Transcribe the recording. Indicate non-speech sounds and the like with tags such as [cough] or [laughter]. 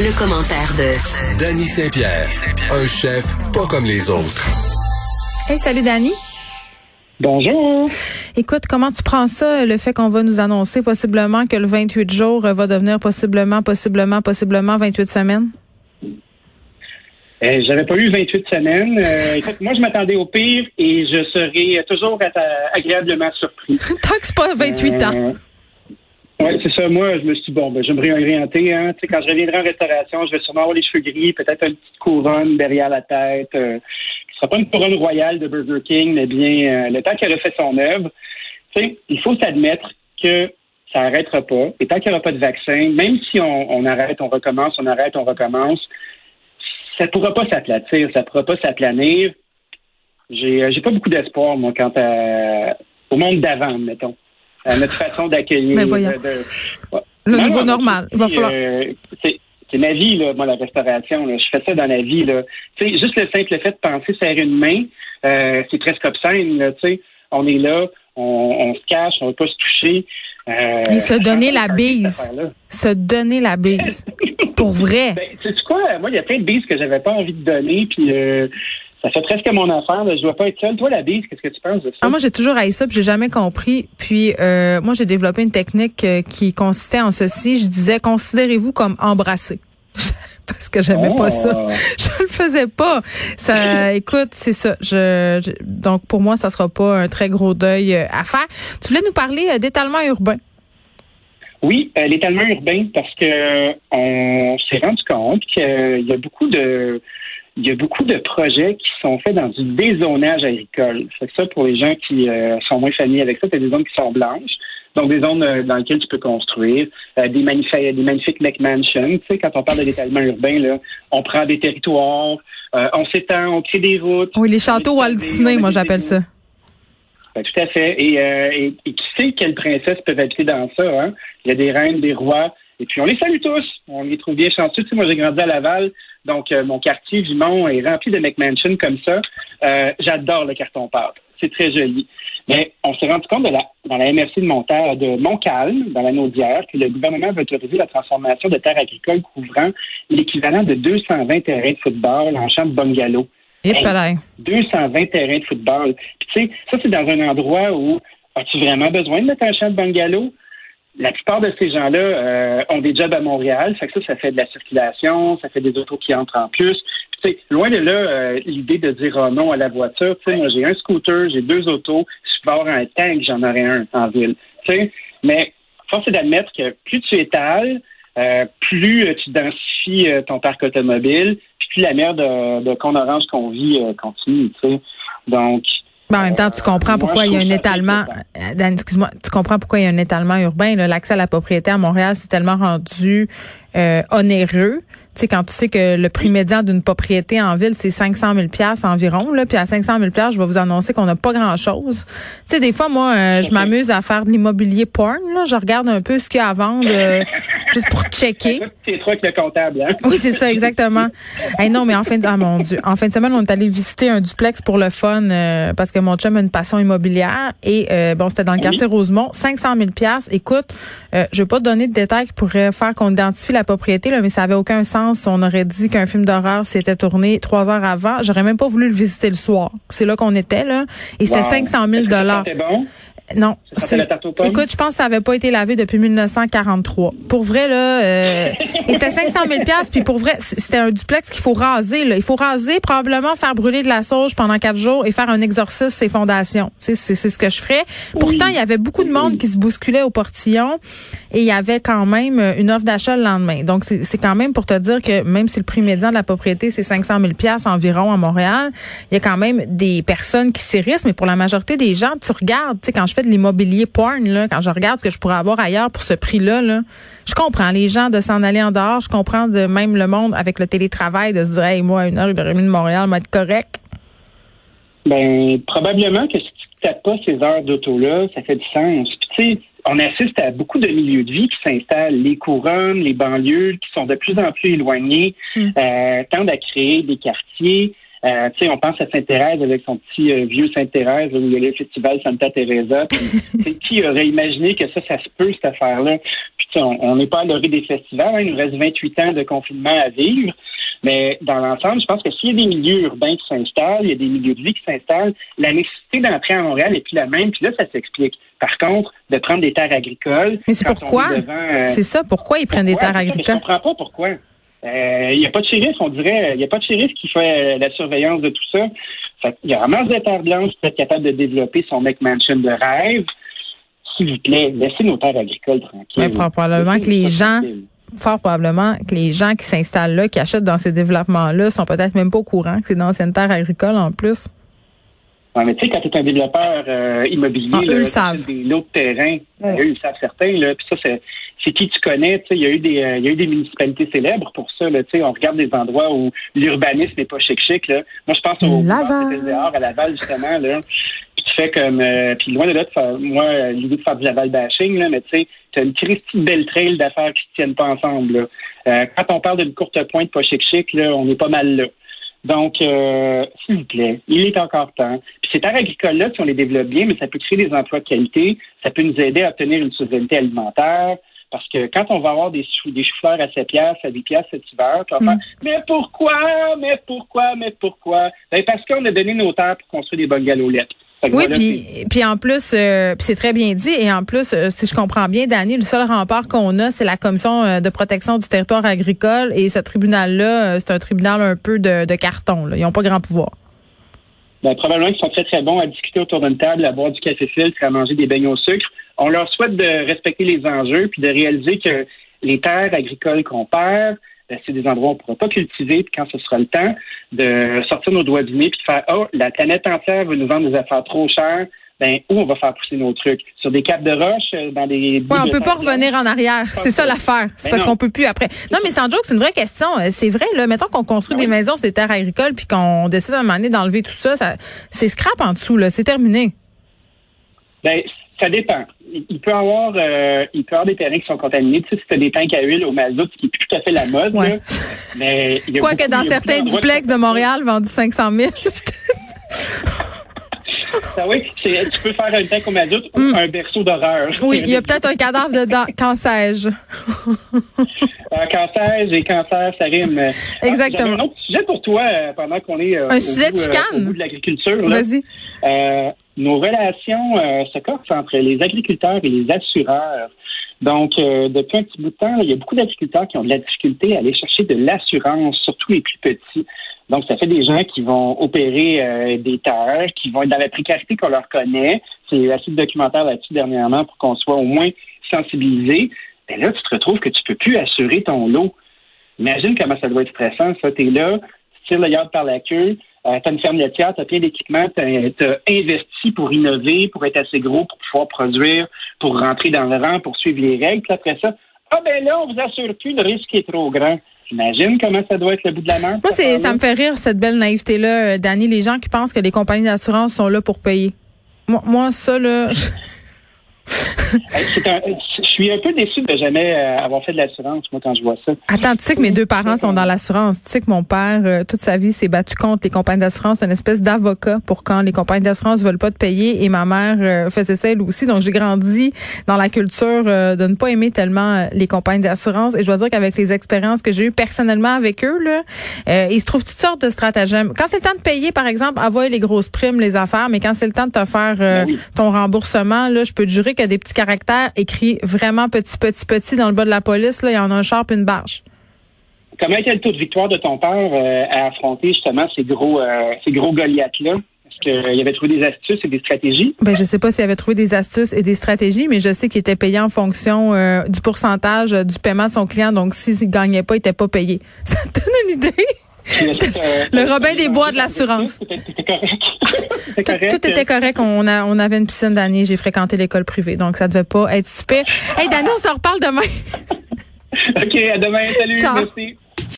Le commentaire de Danny Saint-Pierre, un chef pas comme les autres. Hey, salut Danny. Bonjour. Écoute, comment tu prends ça, le fait qu'on va nous annoncer possiblement que le 28 jours va devenir possiblement, possiblement, possiblement 28 semaines? Euh, J'avais pas eu 28 semaines. Euh, écoute, moi, je m'attendais au pire et je serai toujours agréablement surpris. [laughs] Tant que c'est pas 28 ans. Oui, c'est ça. Moi, je me suis dit, bon, ben, je vais me réorienter. Hein. Tu sais, quand je reviendrai en restauration, je vais sûrement avoir les cheveux gris, peut-être une petite couronne derrière la tête. Euh, ce sera pas une couronne royale de Burger King, mais bien euh, le temps qu'elle a fait son œuvre. Tu sais, il faut s'admettre que ça n'arrêtera pas. Et tant qu'il n'y aura pas de vaccin, même si on, on, arrête, on recommence, on arrête, on recommence, ça ne pourra pas s'aplatir, ça ne pourra pas s'aplanir. J'ai, euh, j'ai pas beaucoup d'espoir, moi, quant à, au monde d'avant, mettons notre façon d'accueillir. Mais voyons. Le nouveau normal. Il va falloir. Euh, c'est ma vie, là, moi, la restauration. Là. Je fais ça dans la vie. Là. sais, juste le simple fait de penser serrer une main, euh, c'est presque obscène. Là, sais. on est là, on, on se cache, on ne veut pas se toucher. Euh, Et se donner la bise. Se donner la bise. [laughs] Pour vrai. Ben, tu sais quoi? Moi, il y a plein de bises que j'avais pas envie de donner. Puis euh, ça fait presque mon affaire. Là. Je dois pas être seule. Toi, la bise, qu'est-ce que tu penses de ça? Ah, moi, j'ai toujours haï ça, puis j'ai jamais compris. Puis, euh, moi, j'ai développé une technique euh, qui consistait en ceci. Je disais, considérez-vous comme embrassé. [laughs] Parce que j'aimais pas ça. Oh. [laughs] Je le faisais pas. Ça, écoute, c'est ça. Je, donc, pour moi, ça sera pas un très gros deuil euh, à faire. Tu voulais nous parler d'étalement urbain. Oui, l'étalement urbain, parce que on s'est rendu compte qu'il y a beaucoup de il y a beaucoup de projets qui sont faits dans du dézonage agricole. C'est ça pour les gens qui euh, sont moins familiers avec ça, c'est des zones qui sont blanches. Donc, des zones euh, dans lesquelles tu peux construire, euh, des, magnifiques, des magnifiques McMansions. Tu sais, quand on parle de l'étalement urbain, là, on prend des territoires, on s'étend, on crée des routes. Oui, les châteaux Walt Disney, moi j'appelle ça. Ben, tout à fait. Et, et, qui sait quelles princesses peuvent habiter dans ça? Hein? Il y a des reines, des rois. Et puis, on les salue tous. On les trouve bien chanceux. Tu sais, moi, j'ai grandi à Laval. Donc, euh, mon quartier Vimont est rempli de McMansion comme ça. Euh, j'adore le carton pâte. C'est très joli. Mais on s'est rendu compte de la, dans la MRC de, de Montcalm, dans la Naudière, que le gouvernement veut autoriser la transformation de terres agricoles couvrant l'équivalent de 220 terrains de football en champ de bungalow. Hey, 220 terrains de football. Puis, tu sais, ça, c'est dans un endroit où as-tu vraiment besoin de mettre un champ de bungalow? La plupart de ces gens-là euh, ont des jobs à Montréal, fait que ça, ça fait de la circulation, ça fait des autos qui entrent en plus. Puis, loin de là, euh, l'idée de dire oh non à la voiture. Moi, j'ai un scooter, j'ai deux autos, je peux avoir un tank, j'en aurais un en ville. sais, Mais force est d'admettre que plus tu étales, euh, plus tu densifies ton parc automobile, puis plus la merde de, de qu'on orange qu'on vit continue. Donc, en même temps, tu comprends pourquoi il y a un étalement. Euh, Dan, excuse-moi, tu comprends pourquoi il y a un étalement urbain. L'accès à la propriété à Montréal, c'est tellement rendu euh, onéreux tu sais, quand tu sais que le prix médian d'une propriété en ville, c'est 500 000 pièces environ, là, puis à 500 000 pièces, je vais vous annoncer qu'on n'a pas grand-chose. Tu sais, des fois, moi, euh, je m'amuse à faire de l'immobilier porn, là. Je regarde un peu ce qu'il y a à vendre, euh, [laughs] juste pour checker. C'est que le comptable, hein? Oui, c'est ça, exactement. [laughs] hey, non, mais en fin de, ah, mon Dieu. En fin de semaine, on est allé visiter un duplex pour le fun, euh, parce que mon chum a une passion immobilière. Et, bon, c'était dans le quartier Rosemont. 500 000 pièces. Écoute, je vais pas te donner de détails qui pourraient faire qu'on identifie la propriété, là, mais ça avait aucun sens on aurait dit qu'un film d'horreur s'était tourné trois heures avant. J'aurais même pas voulu le visiter le soir. C'est là qu'on était, là. Et c'était 500 000 dollars. Non. Écoute, je pense que ça avait pas été lavé depuis 1943. Pour vrai, là, euh, et c'était 500 000 puis pour vrai, c'était un duplex qu'il faut raser. Là. Il faut raser, probablement faire brûler de la sauge pendant quatre jours et faire un exorcisme ses fondations. C'est ce que je ferais. Pourtant, il y avait beaucoup de monde qui se bousculait au portillon et il y avait quand même une offre d'achat le lendemain. Donc, c'est quand même pour te dire que même si le prix médian de la propriété, c'est 500 000 environ à Montréal, il y a quand même des personnes qui s'érissent, mais pour la majorité des gens, tu regardes, tu sais, quand je de l'immobilier porn, là, quand je regarde ce que je pourrais avoir ailleurs pour ce prix-là, là, je comprends les gens de s'en aller en dehors. Je comprends de même le monde avec le télétravail de se dire, hey, moi, une heure de remis de Montréal va être correct. Ben, probablement que si tu tapes pas ces heures d'auto-là, ça fait du sens. tu sais, on assiste à beaucoup de milieux de vie qui s'installent, les couronnes, les banlieues, qui sont de plus en plus éloignés, mm. euh, tendent à créer des quartiers euh, tu sais, on pense à Sainte-Thérèse avec son petit euh, vieux Sainte-Thérèse où il y a le festival Santa Teresa. [laughs] qui aurait imaginé que ça, ça se peut, cette affaire-là? Puis on n'est pas à l'orée des festivals. Hein. il nous reste 28 ans de confinement à vivre. Mais dans l'ensemble, je pense que s'il y a des milieux urbains qui s'installent, il y a des milieux de vie qui s'installent, la nécessité d'entrer à Montréal est plus la même. Puis là, ça s'explique. Par contre, de prendre des terres agricoles. Mais c'est pourquoi? Euh, c'est ça. Pourquoi ils prennent des terres agricoles? Je comprends pas pourquoi. Euh, il n'y a pas de shérif, on dirait. Il n'y a pas de shérif qui fait euh, la surveillance de tout ça. il y a vraiment des terres blanches pour être capable de développer son McMansion de rêve. S'il vous plaît, laissez nos terres agricoles tranquilles. Mais probablement que les gens, fort probablement que les gens qui s'installent là, qui achètent dans ces développements-là, sont peut-être même pas au courant que c'est d'anciennes terres agricoles en plus. Oui, mais tu sais, quand tu es un développeur euh, immobilier, ah, eux savent. des lots de terrain, eux, ils savent certains, là, puis ça, c'est c'est qui tu connais. Il y a eu des euh, il y a eu des municipalités célèbres pour ça. Là, on regarde des endroits où l'urbanisme n'est pas chic chic. Là. Moi, je pense au Laval. à Laval, justement. Là. Puis tu fais comme euh, puis loin de là, moi, l'idée de faire du Laval bashing, là, mais tu sais, tu as une Christie belle trail d'affaires qui ne tiennent pas ensemble. Là. Euh, quand on parle d'une courte pointe pas chic chic, là, on est pas mal là. Donc, euh, s'il vous plaît, il est encore temps. Puis ces terres agricoles-là, si on les développe bien, mais ça peut créer des emplois de qualité, ça peut nous aider à obtenir une souveraineté alimentaire, parce que quand on va avoir des, chou des fleurs à 7 piastres, à 10 piastres cet hiver, on va mm. mais pourquoi, mais pourquoi, mais pourquoi? Ben parce qu'on a donné nos terres pour construire des bungalows lettres. Oui, puis, puis en plus, euh, c'est très bien dit. Et en plus, euh, si je comprends bien, Dani, le seul rempart qu'on a, c'est la commission euh, de protection du territoire agricole. Et ce tribunal-là, c'est un tribunal un peu de, carton. Là. Ils n'ont pas grand pouvoir. Ben, probablement qu'ils sont très, très bons à discuter autour d'une table, à boire du café filtre, à manger des beignets au sucre. On leur souhaite de respecter les enjeux puis de réaliser que les terres agricoles qu'on perd, ben, c'est des endroits où on ne pourra pas cultiver, quand ce sera le temps de sortir nos doigts du nez puis de faire Oh, la planète entière veut nous vendre des affaires trop chères, ben où on va faire pousser nos trucs? Sur des caps de roche euh, dans des ouais, on peut pas revenir en arrière. C'est ça l'affaire. C'est ben parce qu'on peut plus après. Non mais sans joke c'est une vraie question. Euh, c'est vrai là mettons qu'on construit ben des maisons sur des terres agricoles puis qu'on décide à un moment donné d'enlever tout ça, ça c'est scrap en dessous là. C'est terminé. Ben ça dépend. Il peut avoir, euh, il peut avoir des terrains qui sont contaminés. Tu sais, si tu as des tanks à huile au mazout, ce qui est plus tout à fait la mode. Ouais. mais Quoique dans certains duplex de Montréal vendus 500 000. Ah oui, tu peux faire un tank au mazout ou mm. un berceau d'horreur. Oui, il y a peut-être un cadavre dedans. Quand sais-je? [laughs] quand sais-je et cancer, ça rime. Exactement. un autre sujet pour toi euh, pendant qu'on est euh, un sujet bout, euh, au bout de l'agriculture. Vas-y. Euh, nos relations euh, se corsent entre les agriculteurs et les assureurs. Donc, euh, depuis un petit bout de temps, il y a beaucoup d'agriculteurs qui ont de la difficulté à aller chercher de l'assurance, surtout les plus petits. Donc, ça fait des gens qui vont opérer euh, des terres, qui vont être dans la précarité qu'on leur connaît. C'est assez de documentaire là-dessus dernièrement pour qu'on soit au moins sensibilisé. Mais là, tu te retrouves que tu peux plus assurer ton lot. Imagine comment ça doit être stressant, ça. es là, tu tires le yard par la queue, euh, tu as une ferme laitière, tu as plein d'équipements, tu as, investi pour innover, pour être assez gros, pour pouvoir produire, pour rentrer dans le rang, pour suivre les règles. Puis après ça, ah ben là, on vous assure plus, le risque est trop grand. J'imagine comment ça doit être le bout de la main. Moi, c'est, ça me fait rire, cette belle naïveté-là, euh, Dani, les gens qui pensent que les compagnies d'assurance sont là pour payer. Moi, moi ça, là... je suis un peu déçu de jamais euh, avoir fait de l'assurance, moi, quand je vois ça. Attends, tu sais que mes deux parents sont dans l'assurance. Tu sais que mon père, euh, toute sa vie, s'est battu contre les compagnies d'assurance. C'est une espèce d'avocat pour quand les compagnies d'assurance veulent pas te payer. Et ma mère euh, faisait ça elle aussi. Donc, j'ai grandi dans la culture de ne pas aimer tellement les compagnies d'assurance. Et je dois dire qu'avec les expériences que j'ai eues personnellement avec eux, là, il se trouve toutes sortes de stratagèmes. Quand c'est le temps de payer, par exemple, avoir les grosses primes, les affaires, mais quand c'est le temps de te faire ben ton remboursement, là, je peux te jurer qu'il y a des petits caractères écrits vraiment petit, petit, petit dans le bas de la police. Là, il y en a un sharp, une barge. Comment était le taux de victoire de ton père euh, à affronter justement ces gros, euh, ces gros Goliaths-là? Est-ce qu'il avait trouvé des astuces et des stratégies? Ben, je sais pas s'il avait trouvé des astuces et des stratégies, mais je sais qu'il était payé en fonction euh, du pourcentage du paiement de son client. Donc, s'il ne gagnait pas, il n'était pas payé. [laughs] Ça te donne une idée? [laughs] le Robin des Bois de l'assurance. Tout, était correct. On, a, on avait une piscine d'année. J'ai fréquenté l'école privée. Donc, ça devait pas être super. Hey, Dani, on s'en reparle demain. [laughs] OK, à demain. Salut. Merci.